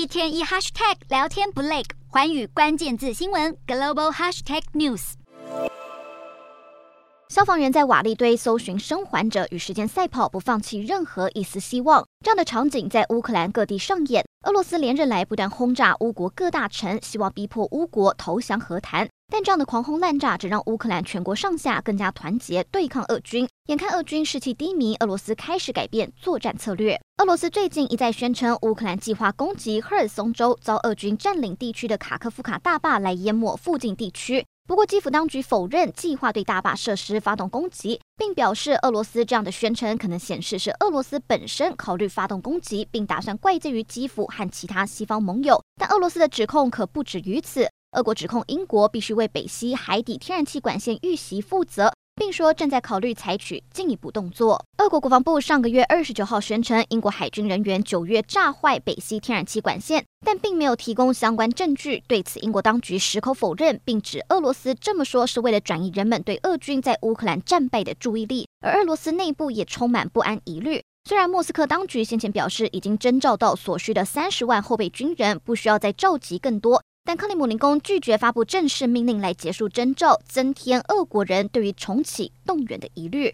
一天一 hashtag 聊天不累，环宇关键字新闻 global hashtag news。消防员在瓦砾堆搜寻生还者，与时间赛跑，不放弃任何一丝希望。这样的场景在乌克兰各地上演。俄罗斯连日来不断轰炸乌国各大城，希望逼迫乌国投降和谈。但这样的狂轰滥炸，只让乌克兰全国上下更加团结对抗俄军。眼看俄军士气低迷，俄罗斯开始改变作战策略。俄罗斯最近一再宣称，乌克兰计划攻击赫尔松州遭俄军占领地区的卡科夫卡大坝，来淹没附近地区。不过，基辅当局否认计划对大坝设施发动攻击，并表示俄罗斯这样的宣称可能显示是俄罗斯本身考虑发动攻击，并打算怪罪于基辅和其他西方盟友。但俄罗斯的指控可不止于此，俄国指控英国必须为北溪海底天然气管线遇袭负责。并说正在考虑采取进一步动作。俄国国防部上个月二十九号宣称，英国海军人员九月炸坏北溪天然气管线，但并没有提供相关证据。对此，英国当局矢口否认，并指俄罗斯这么说是为了转移人们对俄军在乌克兰战败的注意力。而俄罗斯内部也充满不安疑虑。虽然莫斯科当局先前表示已经征召到所需的三十万后备军人，不需要再召集更多。但克里姆林宫拒绝发布正式命令来结束征召，增添俄国人对于重启动员的疑虑。